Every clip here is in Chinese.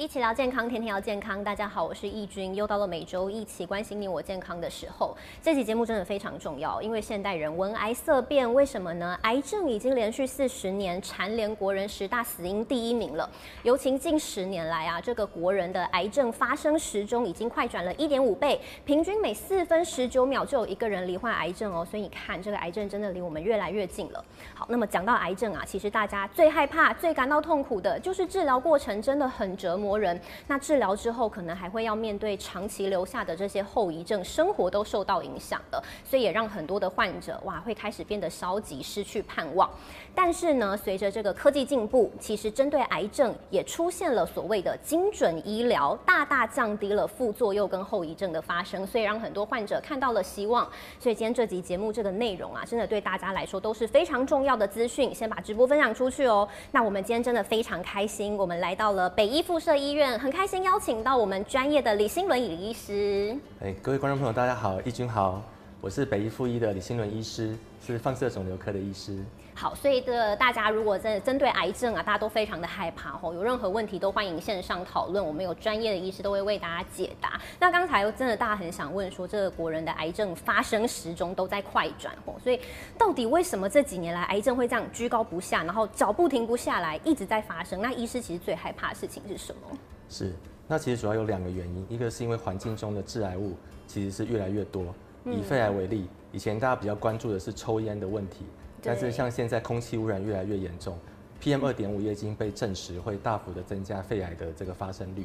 一起聊健康，天天要健康。大家好，我是易君，又到了每周一起关心你我健康的时候。这期节目真的非常重要，因为现代人闻癌色变，为什么呢？癌症已经连续四十年蝉联国人十大死因第一名了。尤其近十年来啊，这个国人的癌症发生时钟已经快转了一点五倍，平均每四分十九秒就有一个人罹患癌症哦。所以你看，这个癌症真的离我们越来越近了。好，那么讲到癌症啊，其实大家最害怕、最感到痛苦的就是治疗过程真的很折磨。人，那治疗之后可能还会要面对长期留下的这些后遗症，生活都受到影响了，所以也让很多的患者哇会开始变得消极，失去盼望。但是呢，随着这个科技进步，其实针对癌症也出现了所谓的精准医疗，大大降低了副作用跟后遗症的发生，所以让很多患者看到了希望。所以今天这集节目这个内容啊，真的对大家来说都是非常重要的资讯，先把直播分享出去哦。那我们今天真的非常开心，我们来到了北医附设医院，很开心邀请到我们专业的李新伦李医师。哎，各位观众朋友，大家好，义军好，我是北医附一的李新伦医师，是放射肿瘤科的医师。好，所以的大家如果在针对癌症啊，大家都非常的害怕吼，有任何问题都欢迎线上讨论，我们有专业的医师都会为大家解答。那刚才真的大家很想问说，这个国人的癌症发生时钟都在快转吼，所以到底为什么这几年来癌症会这样居高不下，然后脚步停不下来，一直在发生？那医师其实最害怕的事情是什么？是，那其实主要有两个原因，一个是因为环境中的致癌物其实是越来越多，以肺癌为例，以前大家比较关注的是抽烟的问题。但是像现在空气污染越来越严重，PM 二点五也已经被证实会大幅的增加肺癌的这个发生率。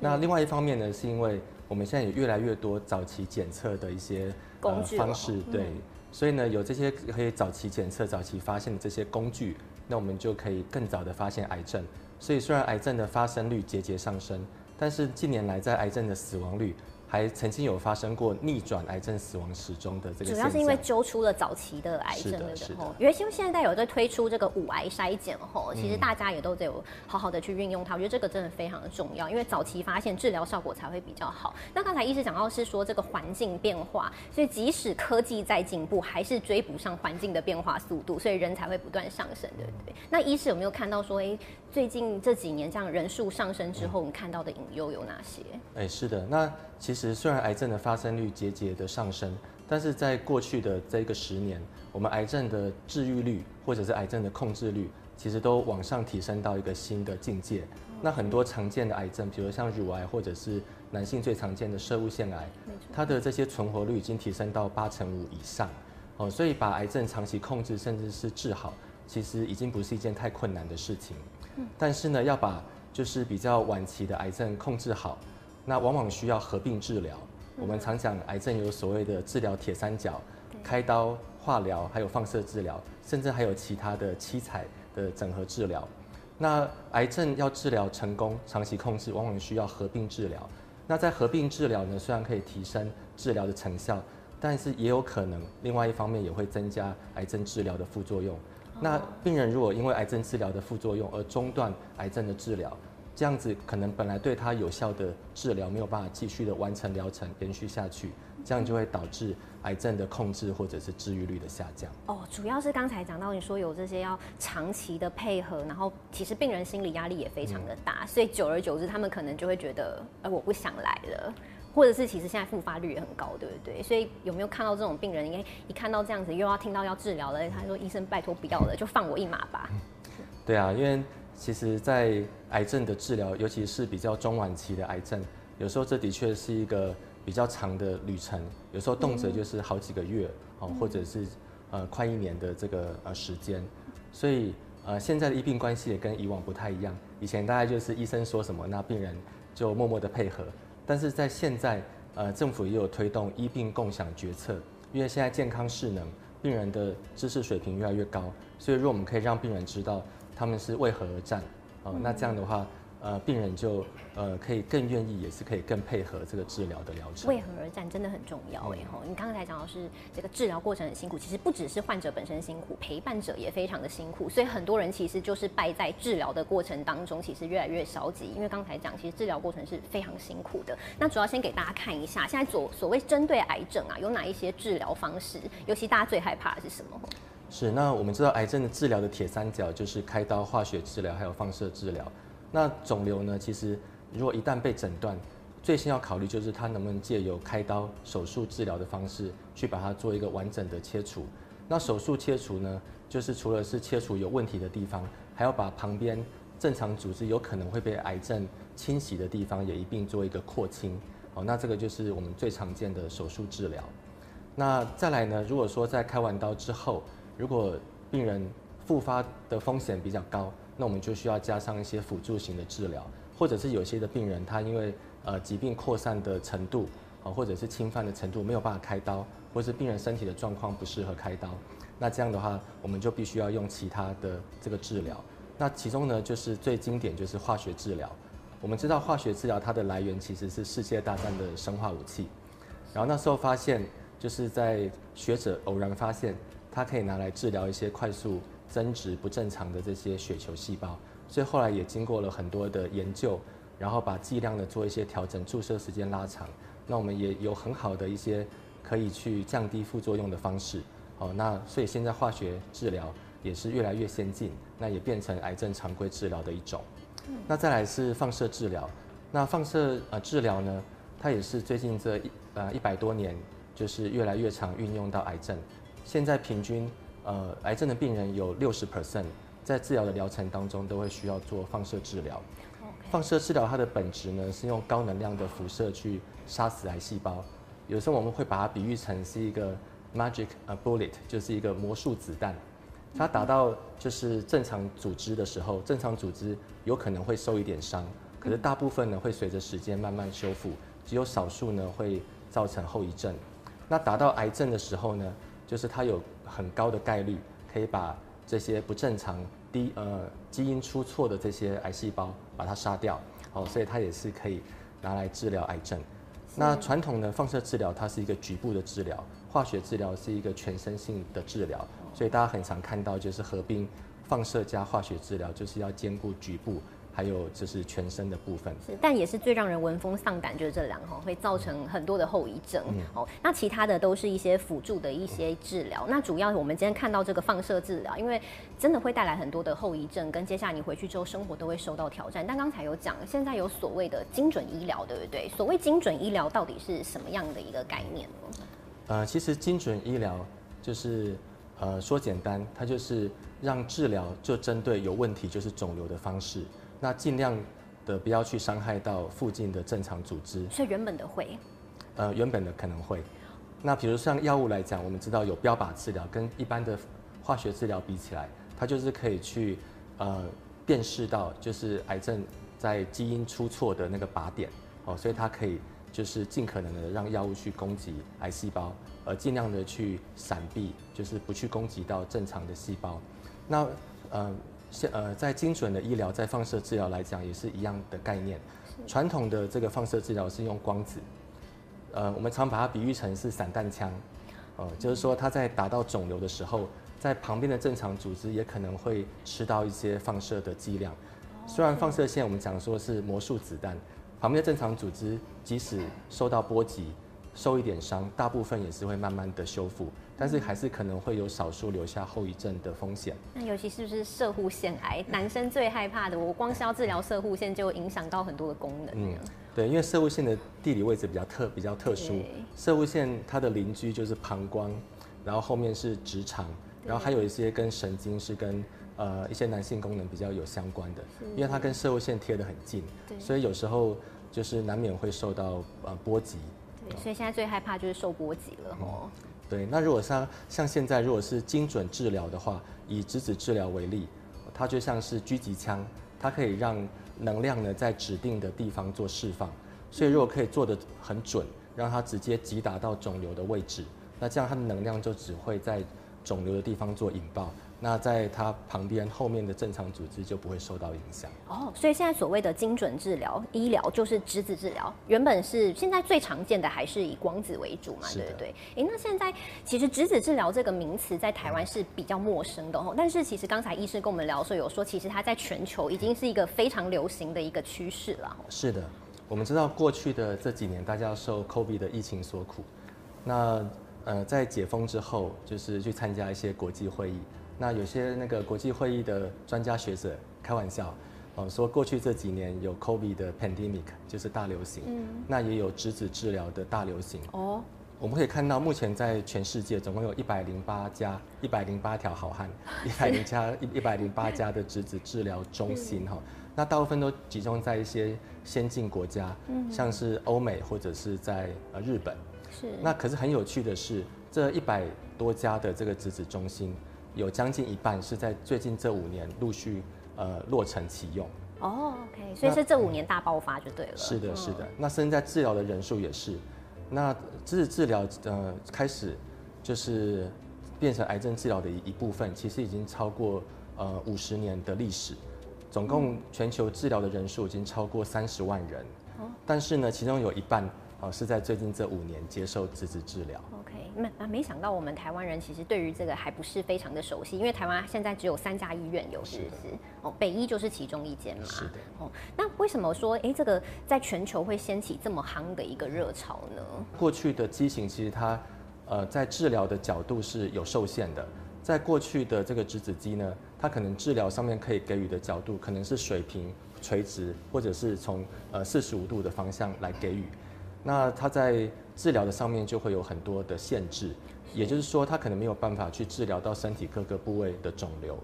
那另外一方面呢，是因为我们现在也越来越多早期检测的一些呃方式，对，所以呢有这些可以早期检测、早期发现的这些工具，那我们就可以更早的发现癌症。所以虽然癌症的发生率节节上升，但是近年来在癌症的死亡率。还曾经有发生过逆转癌症死亡时钟的这个，主要是因为揪出了早期的癌症的时候，因为因为现在有在推出这个五癌筛检后，其实大家也都得有好好的去运用它。我觉得这个真的非常的重要，因为早期发现治疗效果才会比较好。那刚才医师讲到是说这个环境变化，所以即使科技在进步，还是追不上环境的变化速度，所以人才会不断上升，对不对？那医师有没有看到说，哎，最近这几年这样人数上升之后，你看到的隐忧有哪些？哎，是的，那。其实虽然癌症的发生率节节的上升，但是在过去的这个十年，我们癌症的治愈率或者是癌症的控制率，其实都往上提升到一个新的境界。那很多常见的癌症，比如像乳癌或者是男性最常见的射物腺癌，它的这些存活率已经提升到八成五以上。哦，所以把癌症长期控制甚至是治好，其实已经不是一件太困难的事情。但是呢，要把就是比较晚期的癌症控制好。那往往需要合并治疗。我们常讲癌症有所谓的治疗铁三角：开刀、化疗，还有放射治疗，甚至还有其他的七彩的整合治疗。那癌症要治疗成功、长期控制，往往需要合并治疗。那在合并治疗呢，虽然可以提升治疗的成效，但是也有可能另外一方面也会增加癌症治疗的副作用。那病人如果因为癌症治疗的副作用而中断癌症的治疗，这样子可能本来对他有效的治疗没有办法继续的完成疗程延续下去，这样就会导致癌症的控制或者是治愈率的下降。哦，主要是刚才讲到你说有这些要长期的配合，然后其实病人心理压力也非常的大，所以久而久之他们可能就会觉得，哎，我不想来了，或者是其实现在复发率也很高，对不对？所以有没有看到这种病人，因为一看到这样子又要听到要治疗了，他说医生拜托不要了，就放我一马吧。对啊，因为。其实，在癌症的治疗，尤其是比较中晚期的癌症，有时候这的确是一个比较长的旅程，有时候动辄就是好几个月哦，或者是呃快一年的这个呃时间。所以呃现在的医病关系也跟以往不太一样，以前大概就是医生说什么，那病人就默默的配合。但是在现在呃政府也有推动医病共享决策，因为现在健康势能，病人的知识水平越来越高，所以如果我们可以让病人知道。他们是为何而战？哦，那这样的话，呃，病人就呃可以更愿意，也是可以更配合这个治疗的疗程。为何而战真的很重要哎吼！你刚才讲到是这个治疗过程很辛苦，其实不只是患者本身辛苦，陪伴者也非常的辛苦。所以很多人其实就是败在治疗的过程当中，其实越来越消极。因为刚才讲，其实治疗过程是非常辛苦的。那主要先给大家看一下，现在所所谓针对癌症啊，有哪一些治疗方式？尤其大家最害怕的是什么？是，那我们知道癌症的治疗的铁三角就是开刀、化学治疗还有放射治疗。那肿瘤呢，其实如果一旦被诊断，最先要考虑就是它能不能借由开刀手术治疗的方式去把它做一个完整的切除。那手术切除呢，就是除了是切除有问题的地方，还要把旁边正常组织有可能会被癌症侵袭的地方也一并做一个扩清。哦，那这个就是我们最常见的手术治疗。那再来呢，如果说在开完刀之后，如果病人复发的风险比较高，那我们就需要加上一些辅助型的治疗，或者是有些的病人他因为呃疾病扩散的程度啊，或者是侵犯的程度没有办法开刀，或是病人身体的状况不适合开刀，那这样的话我们就必须要用其他的这个治疗。那其中呢，就是最经典就是化学治疗。我们知道化学治疗它的来源其实是世界大战的生化武器，然后那时候发现就是在学者偶然发现它可以拿来治疗一些快速增殖不正常的这些血球细胞，所以后来也经过了很多的研究。然后把剂量的做一些调整，注射时间拉长，那我们也有很好的一些可以去降低副作用的方式。哦，那所以现在化学治疗也是越来越先进，那也变成癌症常规治疗的一种。那再来是放射治疗，那放射呃治疗呢，它也是最近这一呃一百多年就是越来越常运用到癌症。现在平均呃癌症的病人有六十 percent 在治疗的疗程当中都会需要做放射治疗。放射治疗它的本质呢，是用高能量的辐射去杀死癌细胞。有时候我们会把它比喻成是一个 magic bullet，就是一个魔术子弹。它打到就是正常组织的时候，正常组织有可能会受一点伤，可是大部分呢会随着时间慢慢修复，只有少数呢会造成后遗症。那打到癌症的时候呢，就是它有很高的概率可以把这些不正常。低呃基因出错的这些癌细胞，把它杀掉，哦，所以它也是可以拿来治疗癌症。那传统的放射治疗，它是一个局部的治疗；化学治疗是一个全身性的治疗，所以大家很常看到就是合并放射加化学治疗，就是要兼顾局部。还有就是全身的部分，是，但也是最让人闻风丧胆，就是这两哈，会造成很多的后遗症。哦，那其他的都是一些辅助的一些治疗。那主要我们今天看到这个放射治疗，因为真的会带来很多的后遗症，跟接下来你回去之后生活都会受到挑战。但刚才有讲，现在有所谓的精准医疗，对不对？所谓精准医疗到底是什么样的一个概念呢？呃，其实精准医疗就是呃说简单，它就是让治疗就针对有问题就是肿瘤的方式。那尽量的不要去伤害到附近的正常组织，所以原本的会，呃，原本的可能会。那比如像药物来讲，我们知道有标靶治疗，跟一般的化学治疗比起来，它就是可以去呃辨识到就是癌症在基因出错的那个靶点哦，所以它可以就是尽可能的让药物去攻击癌细胞，而尽量的去闪避，就是不去攻击到正常的细胞。那呃。现呃，在精准的医疗，在放射治疗来讲，也是一样的概念。传统的这个放射治疗是用光子，呃，我们常把它比喻成是散弹枪，呃，就是说它在打到肿瘤的时候，在旁边的正常组织也可能会吃到一些放射的剂量。虽然放射线我们讲说是魔术子弹，旁边的正常组织即使受到波及。受一点伤，大部分也是会慢慢的修复，但是还是可能会有少数留下后遗症的风险。那尤其是不是射护腺癌，男生最害怕的，我光是要治疗射护腺就影响到很多的功能。嗯，对，因为射护腺的地理位置比较特比较特殊，射护腺它的邻居就是膀胱，然后后面是直肠，然后还有一些跟神经是跟呃一些男性功能比较有相关的，因为它跟射护腺贴得很近，所以有时候就是难免会受到呃波及。对所以现在最害怕就是受波及了哦。对，那如果像像现在如果是精准治疗的话，以质子治疗为例，它就像是狙击枪，它可以让能量呢在指定的地方做释放。所以如果可以做的很准，让它直接击打到肿瘤的位置，那这样它的能量就只会在肿瘤的地方做引爆。那在它旁边后面的正常组织就不会受到影响哦。所以现在所谓的精准治疗医疗就是质子治疗，原本是现在最常见的还是以光子为主嘛，对不对？哎，那现在其实质子治疗这个名词在台湾是比较陌生的哦。但是其实刚才医师跟我们聊的时候有说，其实它在全球已经是一个非常流行的一个趋势了。是的，我们知道过去的这几年大家受 COVID 的疫情所苦，那呃在解封之后，就是去参加一些国际会议。那有些那个国际会议的专家学者开玩笑，哦，说过去这几年有 COVID 的 pandemic，就是大流行，嗯，那也有质子治疗的大流行。哦，我们可以看到，目前在全世界总共有一百零八家、一百零八条好汉、一百零家、一一百零八家的质子治疗中心哈。那大部分都集中在一些先进国家，嗯，像是欧美或者是在呃日本。是。那可是很有趣的是，这一百多家的这个质子中心，有将近一半是在最近这五年陆续。呃，落成启用哦，OK，所以是这五年大爆发就对了。是的，是的。那现在治疗的人数也是，那治治疗呃开始就是变成癌症治疗的一一部分，其实已经超过呃五十年的历史，总共全球治疗的人数已经超过三十万人。哦，但是呢，其中有一半。哦，是在最近这五年接受质子治疗。OK，没啊，没想到我们台湾人其实对于这个还不是非常的熟悉，因为台湾现在只有三家医院有，是不是？哦，北医就是其中一间嘛。是的。哦，那为什么说，哎，这个在全球会掀起这么夯的一个热潮呢？过去的畸形其实它，呃，在治疗的角度是有受限的。在过去的这个质子肌呢，它可能治疗上面可以给予的角度可能是水平、垂直，或者是从呃四十五度的方向来给予。那它在治疗的上面就会有很多的限制，也就是说，它可能没有办法去治疗到身体各个部位的肿瘤。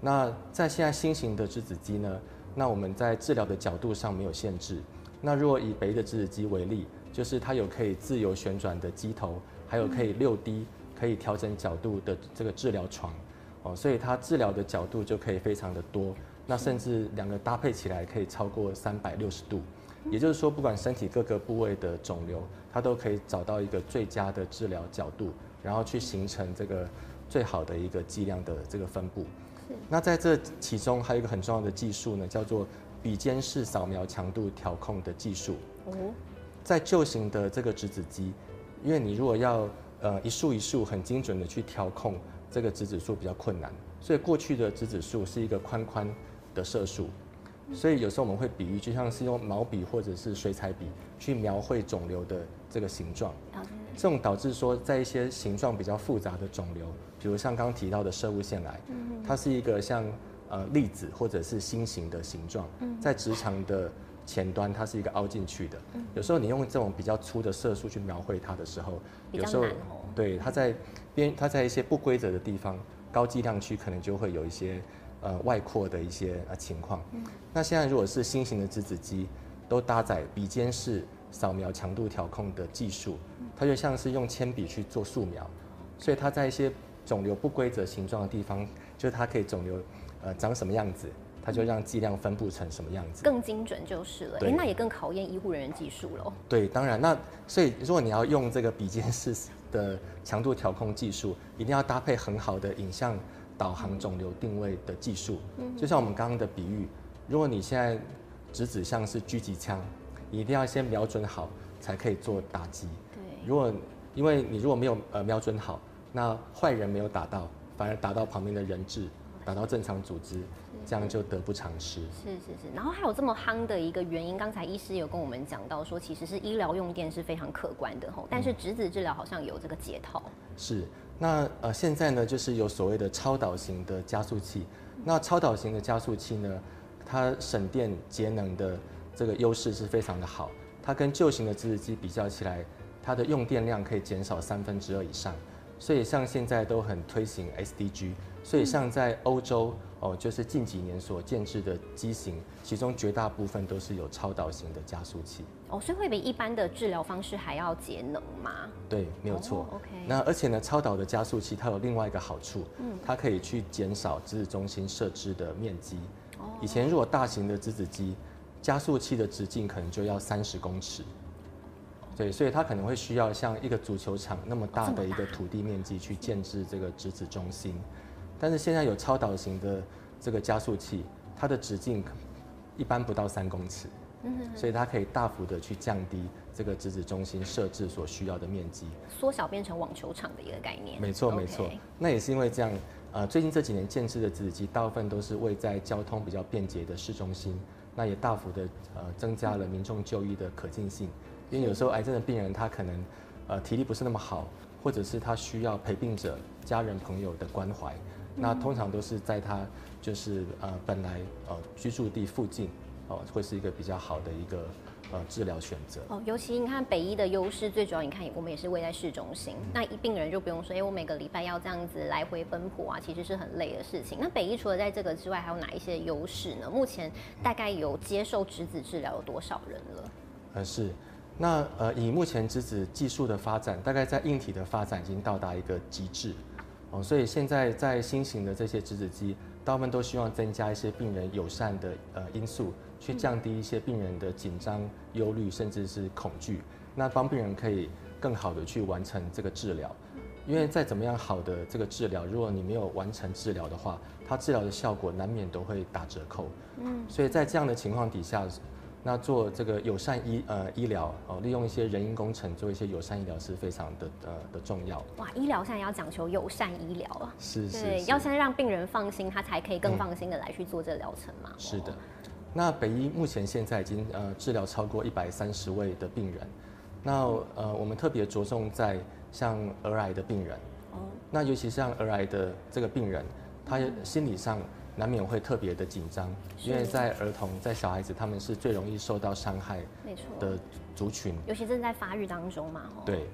那在现在新型的质子机呢？那我们在治疗的角度上没有限制。那如果以北的质子机为例，就是它有可以自由旋转的机头，还有可以六 D 可以调整角度的这个治疗床，哦，所以它治疗的角度就可以非常的多。那甚至两个搭配起来可以超过三百六十度。也就是说，不管身体各个部位的肿瘤，它都可以找到一个最佳的治疗角度，然后去形成这个最好的一个剂量的这个分布。那在这其中还有一个很重要的技术呢，叫做笔尖式扫描强度调控的技术。哦。在旧型的这个质子机，因为你如果要呃一束一束很精准的去调控这个质子数比较困难，所以过去的质子数是一个宽宽的射数。所以有时候我们会比喻，就像是用毛笔或者是水彩笔去描绘肿瘤的这个形状。这种导致说，在一些形状比较复杂的肿瘤，比如像刚刚提到的射物腺癌，它是一个像呃粒子或者是心形的形状，在直肠的前端它是一个凹进去的。有时候你用这种比较粗的色素去描绘它的时候，有时候对它在边它在一些不规则的地方，高剂量区可能就会有一些。呃，外扩的一些呃情况。那现在如果是新型的质子机，都搭载笔尖式扫描强度调控的技术，它就像是用铅笔去做素描，所以它在一些肿瘤不规则形状的地方，就是它可以肿瘤呃长什么样子，它就让剂量分布成什么样子，更精准就是了。哎，那也更考验医护人员技术喽。对，当然，那所以如果你要用这个笔尖式的强度调控技术，一定要搭配很好的影像。导航肿瘤定位的技术，就像我们刚刚的比喻，如果你现在直指向是狙击枪，你一定要先瞄准好，才可以做打击。对，如果因为你如果没有呃瞄准好，那坏人没有打到，反而打到旁边的人质，打到正常组织，这样就得不偿失。是是是，然后还有这么夯的一个原因，刚才医师有跟我们讲到说，其实是医疗用电是非常可观的吼，但是质子治疗好像有这个解套。是。那呃，现在呢，就是有所谓的超导型的加速器。那超导型的加速器呢，它省电节能的这个优势是非常的好。它跟旧型的质子机比较起来，它的用电量可以减少三分之二以上。所以像现在都很推行 SDG。所以像在欧洲哦，就是近几年所建制的机型，其中绝大部分都是有超导型的加速器。哦，所以会比一般的治疗方式还要节能吗？对，没有错。OK。那而且呢，超导的加速器它有另外一个好处，嗯，它可以去减少质子中心设置的面积。哦。以前如果大型的质子机，加速器的直径可能就要三十公尺。对，所以它可能会需要像一个足球场那么大的一个土地面积去建制这个质子中心。但是现在有超导型的这个加速器，它的直径一般不到三公尺，所以它可以大幅的去降低这个质子中心设置所需要的面积，缩小变成网球场的一个概念。没错没错，那也是因为这样，呃，最近这几年建制的质子机大部分都是位在交通比较便捷的市中心，那也大幅的呃增加了民众就医的可进性，因为有时候癌症的病人他可能呃体力不是那么好，或者是他需要陪病者、家人朋友的关怀。那通常都是在他就是呃本来呃居住地附近哦，会是一个比较好的一个呃治疗选择。哦，尤其你看北医的优势，最主要你看我们也是位在市中心，那一病人就不用说，哎，我每个礼拜要这样子来回奔波啊，其实是很累的事情。那北医除了在这个之外，还有哪一些优势呢？目前大概有接受质子治疗有多少人了？呃是，那呃以目前质子技术的发展，大概在硬体的发展已经到达一个极致。哦，所以现在在新型的这些质子机，大部分都希望增加一些病人友善的呃因素，去降低一些病人的紧张、忧虑，甚至是恐惧，那帮病人可以更好的去完成这个治疗。因为再怎么样好的这个治疗，如果你没有完成治疗的话，它治疗的效果难免都会打折扣。嗯，所以在这样的情况底下。那做这个友善医呃医疗哦，利用一些人因工程做一些友善医疗是非常的呃的重要。哇，医疗现在要讲求友善医疗啊，是是，对，要先让病人放心，他才可以更放心的来去做这个疗程嘛。是的，那北医目前现在已经呃治疗超过一百三十位的病人，那呃我们特别着重在像儿癌的病人，哦，那尤其像儿癌的这个病人，他心理上。难免会特别的紧张，因为在儿童、在小孩子，他们是最容易受到伤害的族群，尤其正在发育当中嘛。对，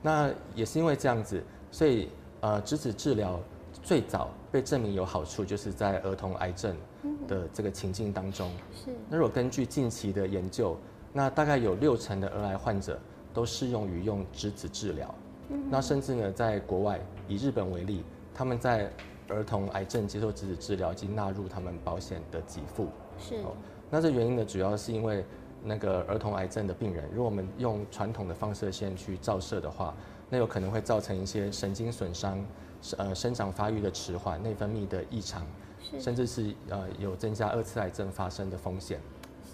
那也是因为这样子，所以呃，质子治疗最早被证明有好处，就是在儿童癌症的这个情境当中。是。那如果根据近期的研究，那大概有六成的儿癌患者都适用于用质子治疗。嗯。那甚至呢，在国外，以日本为例，他们在儿童癌症接受质子治疗已经纳入他们保险的给付。是。那这原因呢，主要是因为那个儿童癌症的病人，如果我们用传统的放射线去照射的话，那有可能会造成一些神经损伤，呃，生长发育的迟缓，内分泌的异常，甚至是呃有增加二次癌症发生的风险。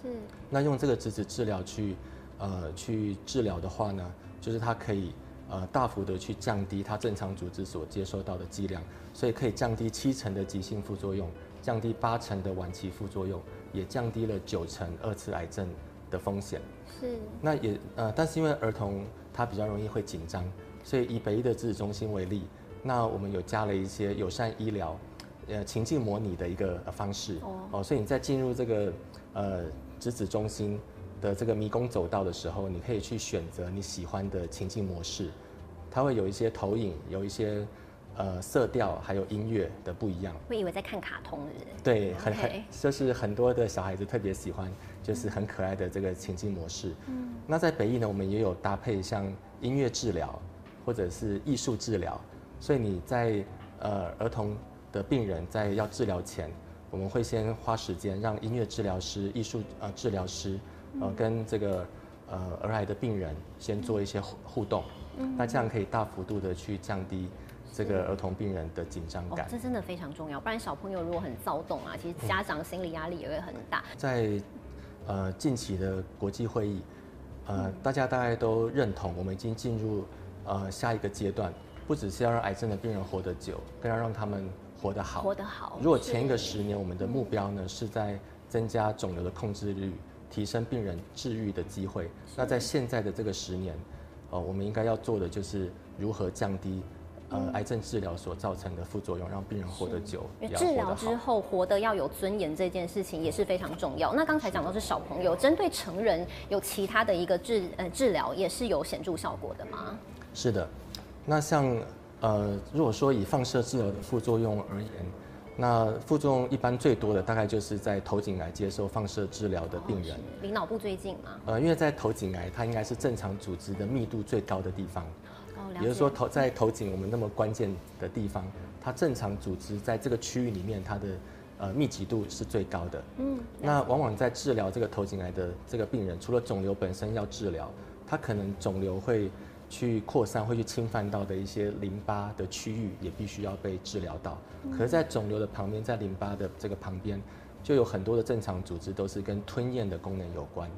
是。那用这个质子治疗去呃去治疗的话呢，就是它可以。呃，大幅的去降低它正常组织所接收到的剂量，所以可以降低七成的急性副作用，降低八成的晚期副作用，也降低了九成二次癌症的风险。是。那也呃，但是因为儿童他比较容易会紧张，所以以北医的质子中心为例，那我们有加了一些友善医疗，呃，情境模拟的一个方式。哦。哦，所以你在进入这个呃质子中心。的这个迷宫走道的时候，你可以去选择你喜欢的情境模式，它会有一些投影，有一些呃色调，还有音乐的不一样。会以为在看卡通。对，很很就是很多的小孩子特别喜欢，就是很可爱的这个情境模式。嗯。那在北艺呢，我们也有搭配像音乐治疗或者是艺术治疗，所以你在呃儿童的病人在要治疗前，我们会先花时间让音乐治疗师、艺术呃治疗师。呃，跟这个呃儿癌的病人先做一些互互动，那这样可以大幅度的去降低这个儿童病人的紧张感。这真的非常重要，不然小朋友如果很躁动啊，其实家长心理压力也会很大。在呃近期的国际会议，呃，大家大概都认同，我们已经进入呃下一个阶段，不只是要让癌症的病人活得久，更要让他们活得好。活得好。如果前一个十年我们的目标呢是在增加肿瘤的控制率。提升病人治愈的机会。那在现在的这个十年，呃，我们应该要做的就是如何降低呃癌症治疗所造成的副作用，让病人活得久，治疗之后活得要有尊严，这件事情也是非常重要。那刚才讲到是小朋友，针对成人有其他的一个治呃治疗也是有显著效果的吗？是的，那像呃如果说以放射治疗的副作用而言。那副作用一般最多的大概就是在头颈癌接受放射治疗的病人，离脑部最近吗？呃，因为在头颈癌，它应该是正常组织的密度最高的地方。哦，也就是说，头在头颈我们那么关键的地方，它正常组织在这个区域里面，它的呃密集度是最高的。嗯。那往往在治疗这个头颈癌的这个病人，除了肿瘤本身要治疗，它可能肿瘤会。去扩散会去侵犯到的一些淋巴的区域也必须要被治疗到。可是，在肿瘤的旁边，在淋巴的这个旁边，就有很多的正常组织都是跟吞咽的功能有关。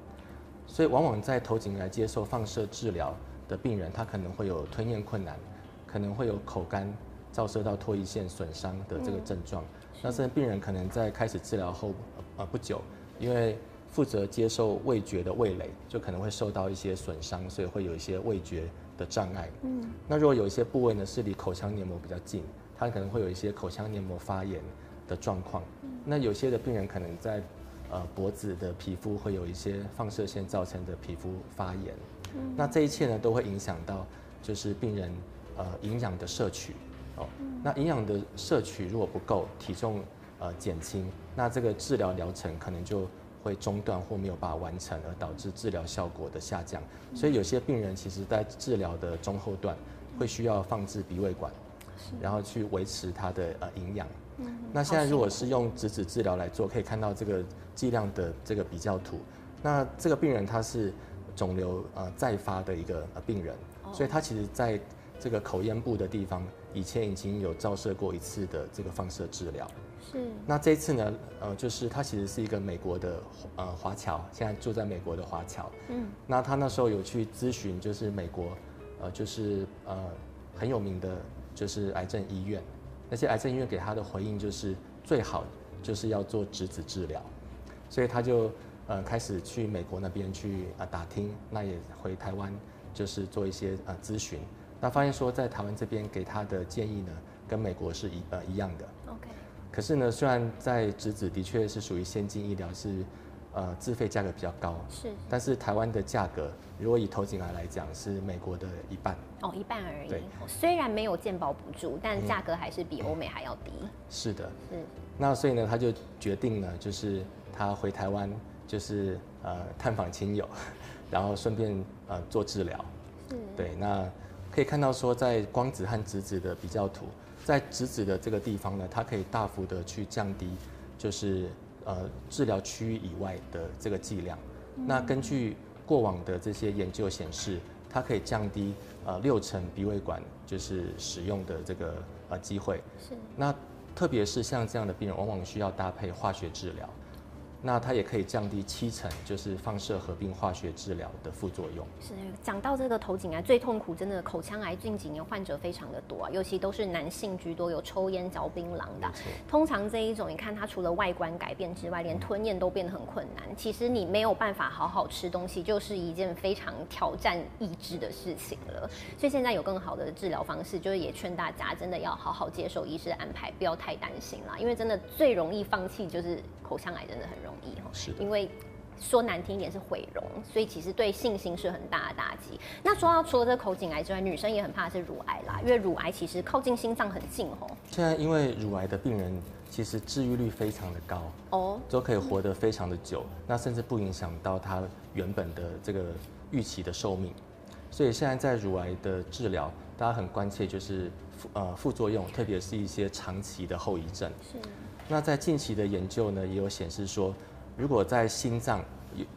所以，往往在头颈来接受放射治疗的病人，他可能会有吞咽困难，可能会有口干、照射到唾液腺损伤的这个症状。那甚至病人可能在开始治疗后呃不久，因为负责接受味觉的味蕾就可能会受到一些损伤，所以会有一些味觉的障碍。嗯，那如果有一些部位呢是离口腔黏膜比较近，它可能会有一些口腔黏膜发炎的状况。那有些的病人可能在呃脖子的皮肤会有一些放射线造成的皮肤发炎，那这一切呢都会影响到就是病人呃营养的摄取哦，那营养的摄取如果不够，体重呃减轻，那这个治疗疗程可能就会中断或没有办法完成，而导致治疗效果的下降。所以有些病人其实在治疗的中后段会需要放置鼻胃管，然后去维持它的呃营养。那现在如果是用直子治疗来做，可以看到这个剂量的这个比较图。那这个病人他是肿瘤呃再发的一个呃病人，所以他其实在这个口咽部的地方以前已经有照射过一次的这个放射治疗。是。那这一次呢，呃，就是他其实是一个美国的呃华侨，现在住在美国的华侨。嗯。那他那时候有去咨询，就是美国呃就是呃很有名的，就是癌症医院。那些癌症医院给他的回应就是最好就是要做质子治疗，所以他就呃开始去美国那边去啊打听，那也回台湾就是做一些呃咨询，那发现说在台湾这边给他的建议呢跟美国是一呃一样的。可是呢，虽然在直子的确是属于先进医疗，是呃自费价格比较高，是，但是台湾的价格如果以头颈癌来讲是美国的一半。哦，一半而已。对虽然没有健保补助，但价格还是比欧美还要低。是的，是。那所以呢，他就决定呢，就是他回台湾，就是呃探访亲友，然后顺便呃做治疗。嗯。对，那可以看到说，在光子和直子的比较图，在直子的这个地方呢，它可以大幅的去降低，就是呃治疗区域以外的这个剂量。那根据过往的这些研究显示，它可以降低呃六成鼻胃管就是使用的这个呃机会。是。那特别是像这样的病人，往往需要搭配化学治疗。那它也可以降低七成，就是放射合并化学治疗的副作用。是讲到这个头颈癌最痛苦，真的口腔癌近几年患者非常的多啊，尤其都是男性居多，有抽烟嚼槟榔的。通常这一种，你看它除了外观改变之外，连吞咽都变得很困难。其实你没有办法好好吃东西，就是一件非常挑战意志的事情了。所以现在有更好的治疗方式，就是也劝大家真的要好好接受医师的安排，不要太担心啦。因为真的最容易放弃就是口腔癌，真的很容。容易哦，是因为说难听一点是毁容，所以其实对信心是很大的打击。那说到除了这口颈癌之外，女生也很怕是乳癌啦，因为乳癌其实靠近心脏很近哦。现在因为乳癌的病人其实治愈率非常的高哦，都可以活得非常的久，那甚至不影响到他原本的这个预期的寿命。所以现在在乳癌的治疗，大家很关切就是副呃副作用，特别是一些长期的后遗症。是。那在近期的研究呢，也有显示说，如果在心脏，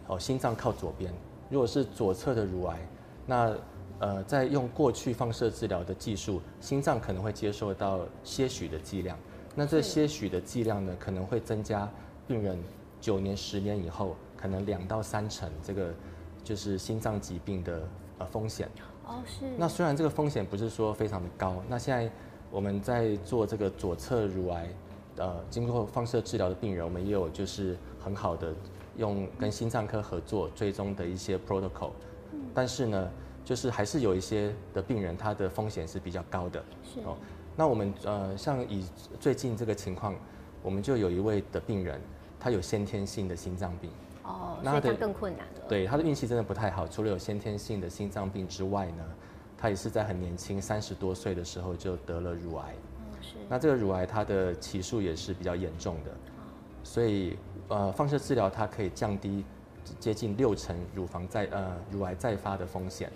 哦，心脏靠左边，如果是左侧的乳癌，那呃，在用过去放射治疗的技术，心脏可能会接受到些许的剂量，那这些许的剂量呢，可能会增加病人九年、十年以后，可能两到三成这个就是心脏疾病的呃风险。哦，是。那虽然这个风险不是说非常的高，那现在我们在做这个左侧乳癌。呃，经过放射治疗的病人，我们也有就是很好的用跟心脏科合作追踪的一些 protocol，但是呢，就是还是有一些的病人，他的风险是比较高的。是哦，那我们呃，像以最近这个情况，我们就有一位的病人，他有先天性的心脏病。哦，那他更困难了。对，他的运气真的不太好。除了有先天性的心脏病之外呢，他也是在很年轻，三十多岁的时候就得了乳癌。那这个乳癌它的期数也是比较严重的，所以呃放射治疗它可以降低接近六成乳房再呃乳癌再发的风险，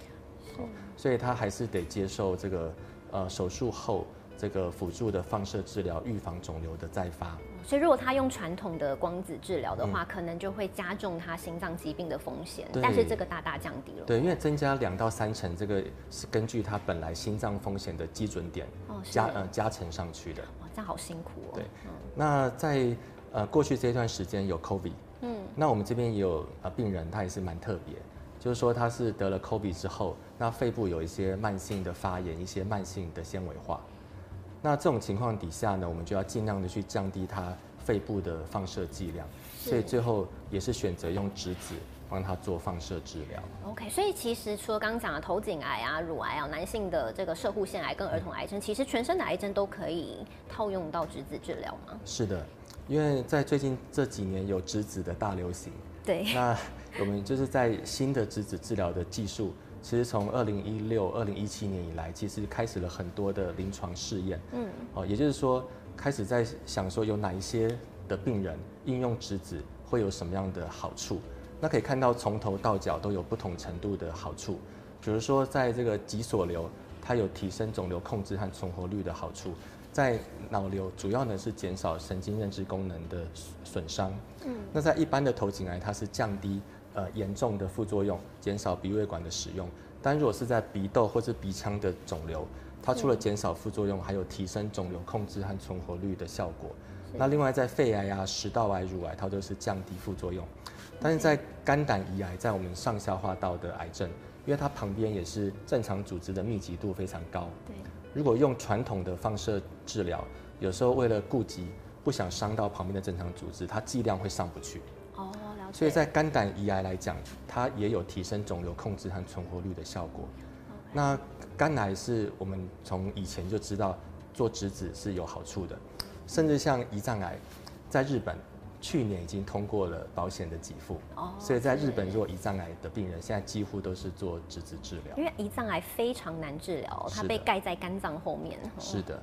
所以他还是得接受这个呃手术后这个辅助的放射治疗预防肿瘤的再发。所以如果他用传统的光子治疗的话，可能就会加重他心脏疾病的风险。但是这个大大降低了。对，因为增加两到三成，这个是根据他本来心脏风险的基准点加呃加成上去的。哇，这样好辛苦哦。对，那在呃过去这段时间有 COVID，嗯，那我们这边也有呃病人，他也是蛮特别，就是说他是得了 COVID 之后，那肺部有一些慢性的发炎，一些慢性的纤维化。那这种情况底下呢，我们就要尽量的去降低它肺部的放射剂量，所以最后也是选择用质子帮他做放射治疗。OK，所以其实除了刚刚讲的头颈癌啊、乳癌啊、男性的这个射护腺癌跟儿童癌症，其实全身的癌症都可以套用到质子治疗吗？是的，因为在最近这几年有质子的大流行，对，那我们就是在新的质子治疗的技术，其实从二零一六、二零一七年以来，其实开始了很多的临床试验，嗯，哦，也就是说开始在想说有哪一些的病人应用质子会有什么样的好处，那可以看到从头到脚都有不同程度的好处，比如说在这个脊索瘤，它有提升肿瘤控制和存活率的好处。在脑瘤主要呢是减少神经认知功能的损伤，嗯，那在一般的头颈癌，它是降低呃严重的副作用，减少鼻胃管的使用。但如果是在鼻窦或是鼻腔的肿瘤，它除了减少副作用，还有提升肿瘤控制和存活率的效果。那另外在肺癌啊、食道癌、乳癌，它都是降低副作用。但是在肝胆胰癌，在我们上消化道的癌症，因为它旁边也是正常组织的密集度非常高，对。如果用传统的放射治疗，有时候为了顾及不想伤到旁边的正常组织，它剂量会上不去。哦。所以在肝胆胰癌来讲，它也有提升肿瘤控制和存活率的效果。那肝癌是我们从以前就知道做质子是有好处的，甚至像胰脏癌，在日本。去年已经通过了保险的给付，哦，所以在日本，如果胰脏癌的病人现在几乎都是做质子治疗，因为胰脏癌非常难治疗，它被盖在肝脏后面。是的，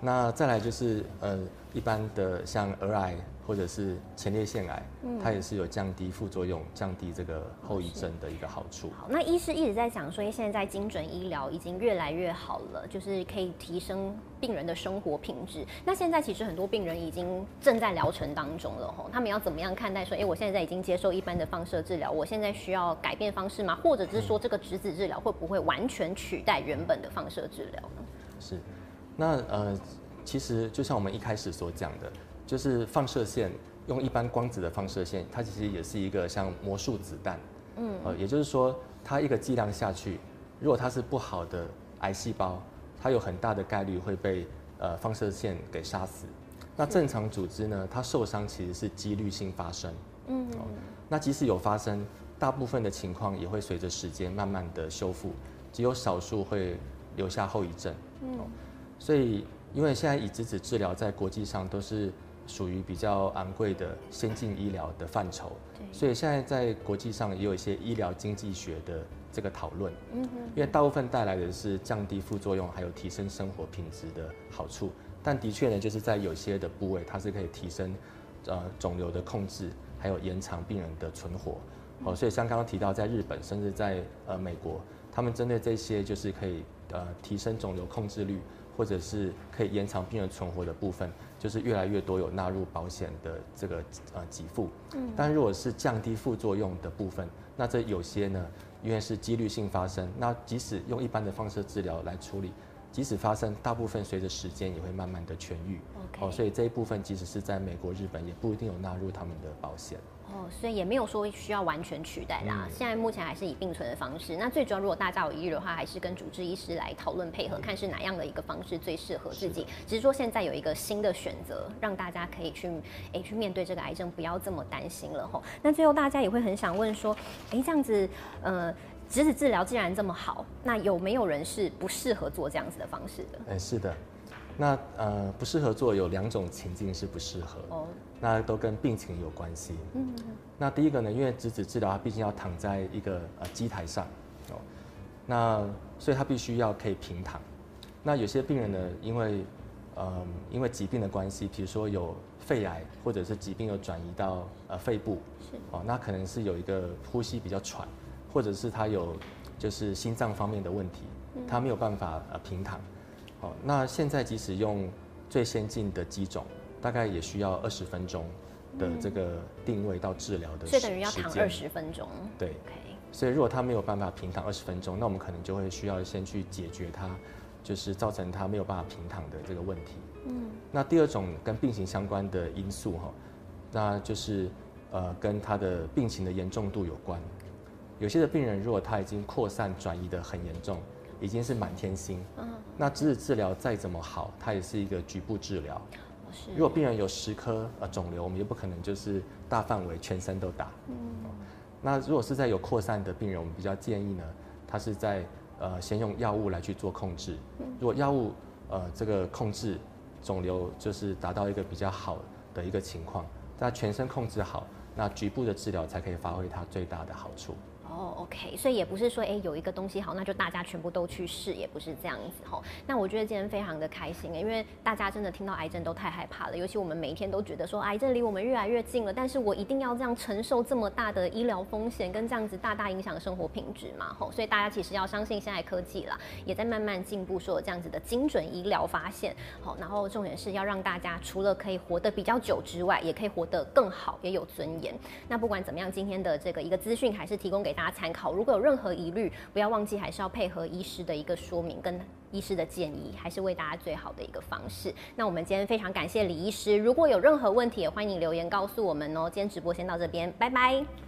那再来就是呃，一般的像儿癌。或者是前列腺癌，它也是有降低副作用、降低这个后遗症的一个好处。好，那医师一直在讲说，现在精准医疗已经越来越好了，就是可以提升病人的生活品质。那现在其实很多病人已经正在疗程当中了吼，他们要怎么样看待说，哎，我现在已经接受一般的放射治疗，我现在需要改变方式吗？或者是说，这个质子治疗会不会完全取代原本的放射治疗呢？是，那呃，其实就像我们一开始所讲的。就是放射线用一般光子的放射线，它其实也是一个像魔术子弹，嗯，呃，也就是说，它一个剂量下去，如果它是不好的癌细胞，它有很大的概率会被呃放射线给杀死。那正常组织呢，它受伤其实是几率性发生，嗯，那即使有发生，大部分的情况也会随着时间慢慢的修复，只有少数会留下后遗症，嗯，所以因为现在以质子治疗在国际上都是。属于比较昂贵的先进医疗的范畴，所以现在在国际上也有一些医疗经济学的这个讨论。嗯哼，因为大部分带来的是降低副作用，还有提升生活品质的好处。但的确呢，就是在有些的部位，它是可以提升呃肿瘤的控制，还有延长病人的存活。哦，所以像刚刚提到，在日本甚至在呃美国，他们针对这些就是可以呃提升肿瘤控制率。或者是可以延长病人存活的部分，就是越来越多有纳入保险的这个呃给付。嗯，但如果是降低副作用的部分，那这有些呢，因为是几率性发生，那即使用一般的放射治疗来处理，即使发生，大部分随着时间也会慢慢的痊愈。哦，所以这一部分即使是在美国、日本，也不一定有纳入他们的保险。哦，所以也没有说需要完全取代啦。现在目前还是以并存的方式。那最主要，如果大家有疑虑的话，还是跟主治医师来讨论配合，看是哪样的一个方式最适合自己。只是说现在有一个新的选择，让大家可以去诶去面对这个癌症，不要这么担心了吼。那最后大家也会很想问说，诶，这样子呃，直子治疗既然这么好，那有没有人是不适合做这样子的方式的？哎，是的。那呃不适合做有两种情境是不适合，哦，那都跟病情有关系。嗯，那第一个呢，因为质子治疗它毕竟要躺在一个呃机台上，哦，那所以它必须要可以平躺。那有些病人呢，因为呃因为疾病的关系，比如说有肺癌或者是疾病有转移到呃肺部，是哦，那可能是有一个呼吸比较喘，或者是他有就是心脏方面的问题，他没有办法呃平躺。好，那现在即使用最先进的机种，大概也需要二十分钟的这个定位到治疗的时间。所以等于要躺二十分钟。对。所以如果他没有办法平躺二十分钟，那我们可能就会需要先去解决他，就是造成他没有办法平躺的这个问题。嗯。那第二种跟病情相关的因素哈，那就是呃跟他的病情的严重度有关。有些的病人如果他已经扩散转移的很严重。已经是满天星，嗯，那质子治疗再怎么好，它也是一个局部治疗。是，如果病人有十颗呃肿瘤，我们也不可能就是大范围全身都打。嗯，那如果是在有扩散的病人，我们比较建议呢，他是在呃先用药物来去做控制。如果药物呃这个控制肿瘤就是达到一个比较好的一个情况，那全身控制好，那局部的治疗才可以发挥它最大的好处。哦，OK，所以也不是说，哎，有一个东西好，那就大家全部都去试，也不是这样子吼。那我觉得今天非常的开心，因为大家真的听到癌症都太害怕了，尤其我们每一天都觉得说，癌症离我们越来越近了，但是我一定要这样承受这么大的医疗风险，跟这样子大大影响生活品质嘛吼。所以大家其实要相信现在科技啦，也在慢慢进步，说有这样子的精准医疗发现，好，然后重点是要让大家除了可以活得比较久之外，也可以活得更好，也有尊严。那不管怎么样，今天的这个一个资讯还是提供给大家参考。如果有任何疑虑，不要忘记还是要配合医师的一个说明跟医师的建议，还是为大家最好的一个方式。那我们今天非常感谢李医师，如果有任何问题，也欢迎留言告诉我们哦。今天直播先到这边，拜拜。